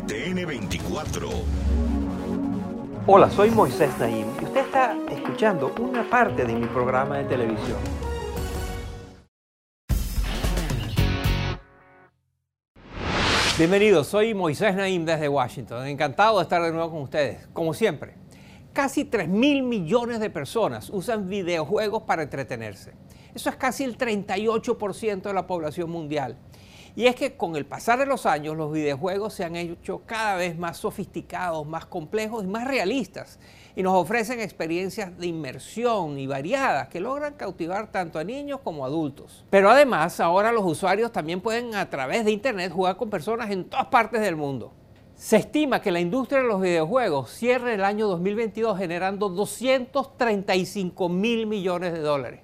NTN 24. Hola, soy Moisés Naim y usted está escuchando una parte de mi programa de televisión. Bienvenidos, soy Moisés Naim desde Washington. Encantado de estar de nuevo con ustedes, como siempre. Casi 3 mil millones de personas usan videojuegos para entretenerse. Eso es casi el 38% de la población mundial. Y es que con el pasar de los años los videojuegos se han hecho cada vez más sofisticados, más complejos y más realistas. Y nos ofrecen experiencias de inmersión y variadas que logran cautivar tanto a niños como a adultos. Pero además ahora los usuarios también pueden a través de Internet jugar con personas en todas partes del mundo. Se estima que la industria de los videojuegos cierre el año 2022 generando 235 mil millones de dólares.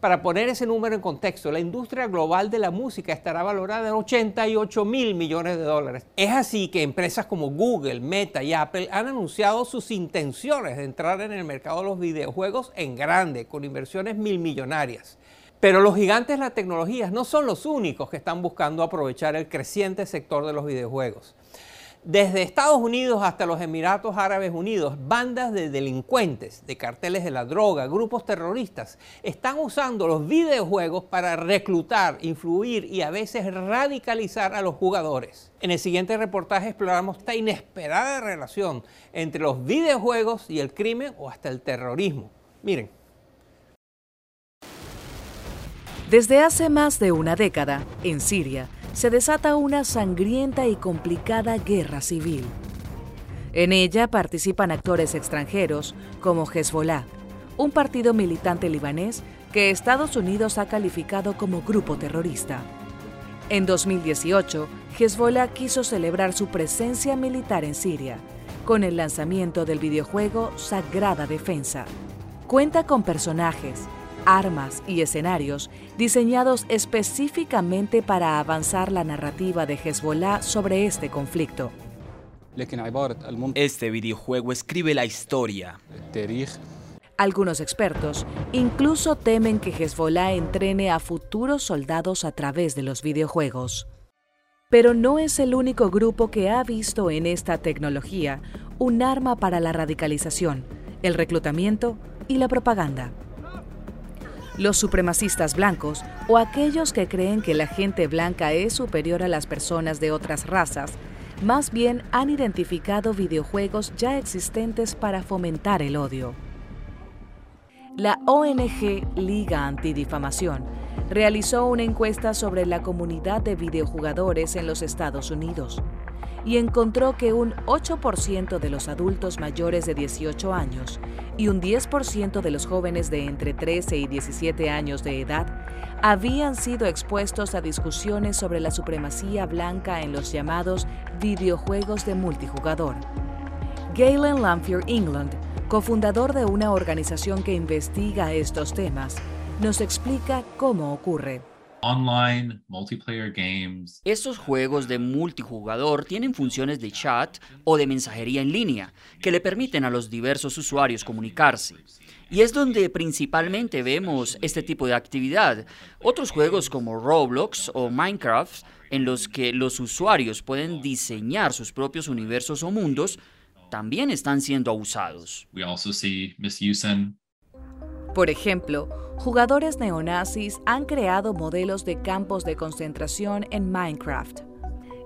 Para poner ese número en contexto, la industria global de la música estará valorada en 88 mil millones de dólares. Es así que empresas como Google, Meta y Apple han anunciado sus intenciones de entrar en el mercado de los videojuegos en grande, con inversiones mil millonarias. Pero los gigantes de la tecnología no son los únicos que están buscando aprovechar el creciente sector de los videojuegos. Desde Estados Unidos hasta los Emiratos Árabes Unidos, bandas de delincuentes, de carteles de la droga, grupos terroristas, están usando los videojuegos para reclutar, influir y a veces radicalizar a los jugadores. En el siguiente reportaje exploramos esta inesperada relación entre los videojuegos y el crimen o hasta el terrorismo. Miren. Desde hace más de una década, en Siria, se desata una sangrienta y complicada guerra civil. En ella participan actores extranjeros como Hezbollah, un partido militante libanés que Estados Unidos ha calificado como grupo terrorista. En 2018, Hezbollah quiso celebrar su presencia militar en Siria con el lanzamiento del videojuego Sagrada Defensa. Cuenta con personajes, armas y escenarios diseñados específicamente para avanzar la narrativa de Hezbollah sobre este conflicto. Este videojuego escribe la historia. Algunos expertos incluso temen que Hezbollah entrene a futuros soldados a través de los videojuegos. Pero no es el único grupo que ha visto en esta tecnología un arma para la radicalización, el reclutamiento y la propaganda los supremacistas blancos o aquellos que creen que la gente blanca es superior a las personas de otras razas, más bien han identificado videojuegos ya existentes para fomentar el odio. La ONG Liga Antidifamación realizó una encuesta sobre la comunidad de videojugadores en los Estados Unidos y encontró que un 8% de los adultos mayores de 18 años y un 10% de los jóvenes de entre 13 y 17 años de edad habían sido expuestos a discusiones sobre la supremacía blanca en los llamados videojuegos de multijugador. Galen Lamphere England, cofundador de una organización que investiga estos temas, nos explica cómo ocurre. Online, multiplayer games. Estos juegos de multijugador tienen funciones de chat o de mensajería en línea que le permiten a los diversos usuarios comunicarse. Y es donde principalmente vemos este tipo de actividad. Otros juegos como Roblox o Minecraft, en los que los usuarios pueden diseñar sus propios universos o mundos, también están siendo abusados. We also see por ejemplo, jugadores neonazis han creado modelos de campos de concentración en Minecraft.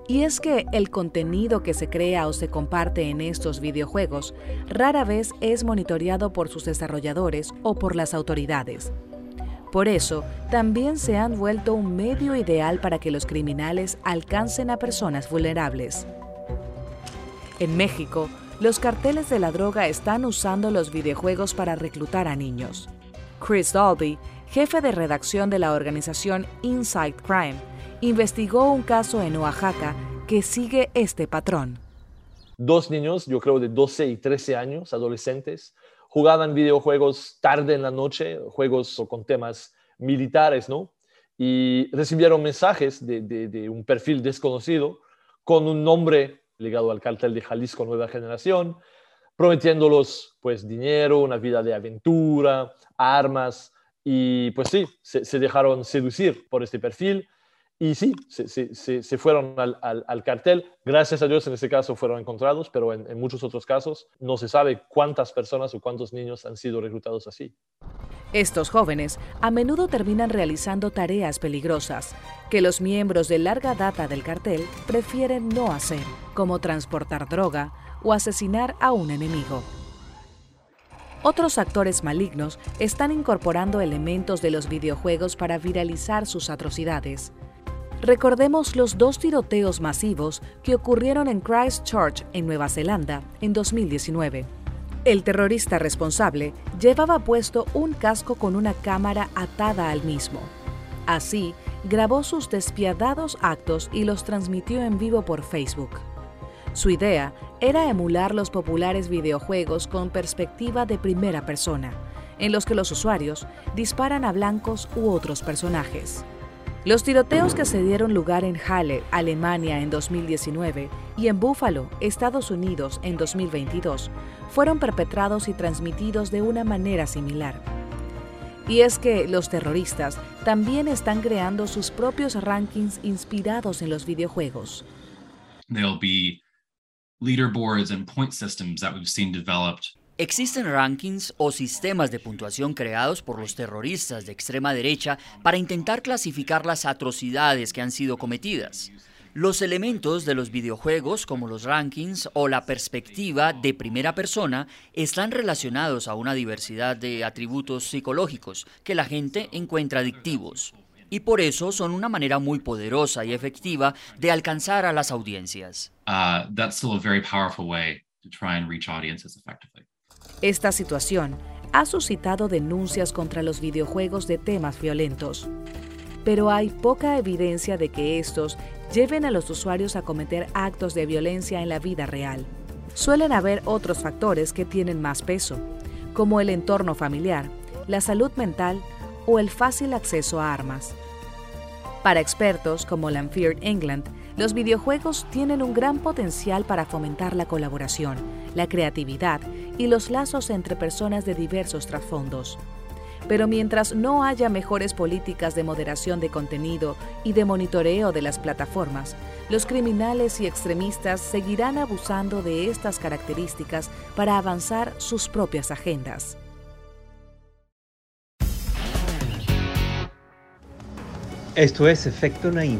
Y es que el contenido que se crea o se comparte en estos videojuegos rara vez es monitoreado por sus desarrolladores o por las autoridades. Por eso, también se han vuelto un medio ideal para que los criminales alcancen a personas vulnerables. En México, los carteles de la droga están usando los videojuegos para reclutar a niños. Chris Dolby, jefe de redacción de la organización Inside Crime, investigó un caso en Oaxaca que sigue este patrón. Dos niños, yo creo de 12 y 13 años, adolescentes, jugaban videojuegos tarde en la noche, juegos con temas militares, ¿no? Y recibieron mensajes de un perfil desconocido con un nombre ligado al cartel de Jalisco Nueva Generación, prometiéndolos pues dinero, una vida de aventura, armas, y pues sí, se, dejaron seducir por este perfil y sí, se, fueron al, cartel. Gracias a Dios en este caso fueron encontrados, pero en, en muchos otros casos no se sabe cuántas personas o cuántos niños han sido reclutados así. Estos jóvenes a menudo terminan realizando tareas peligrosas que los miembros de larga data del cartel prefieren no hacer, como transportar droga o asesinar a un enemigo. Otros actores malignos están incorporando elementos de los videojuegos para viralizar sus atrocidades. Recordemos los dos tiroteos masivos que ocurrieron en Christchurch, en Nueva Zelanda, en 2019. El terrorista responsable llevaba puesto un casco con una cámara atada al mismo. Así, grabó sus despiadados actos y los transmitió en vivo por Facebook. Su idea era emular los populares videojuegos con perspectiva de primera persona, en los que los usuarios disparan a blancos u otros personajes. Los tiroteos que se dieron lugar en Halle, Alemania en 2019 y en Buffalo, Estados Unidos en 2022 fueron perpetrados y transmitidos de una manera similar. Y es que los terroristas también están creando sus propios rankings inspirados en los videojuegos leaderboards and point systems that we've seen developed. Existen rankings o sistemas de puntuación creados por los terroristas de extrema derecha para intentar clasificar las atrocidades que han sido cometidas. Los elementos de los videojuegos, como los rankings o la perspectiva de primera persona, están relacionados a una diversidad de atributos psicológicos que la gente encuentra adictivos y por eso son una manera muy poderosa y efectiva de alcanzar a las audiencias. Esta situación ha suscitado denuncias contra los videojuegos de temas violentos, pero hay poca evidencia de que estos lleven a los usuarios a cometer actos de violencia en la vida real. Suelen haber otros factores que tienen más peso, como el entorno familiar, la salud mental o el fácil acceso a armas. Para expertos como Lanfear England, los videojuegos tienen un gran potencial para fomentar la colaboración, la creatividad y los lazos entre personas de diversos trasfondos. Pero mientras no haya mejores políticas de moderación de contenido y de monitoreo de las plataformas, los criminales y extremistas seguirán abusando de estas características para avanzar sus propias agendas. Esto es Efecto Naim.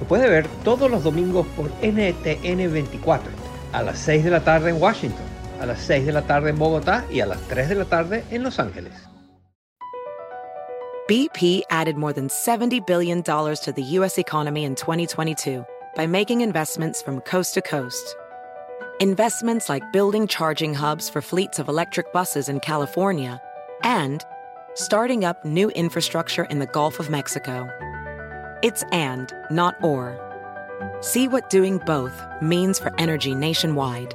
Lo puede ver todos los domingos por NTN 24, a las 6 de la tarde en Washington, a las 6 de la tarde en Bogotá y a las 3 de la tarde en Los Ángeles. BP added more than $70 billion to the U.S. economy in 2022 by making investments from coast to coast. Investments like building charging hubs for fleets of electric buses in California and starting up new infrastructure in the Gulf of Mexico. It's and, not or. See what doing both means for energy nationwide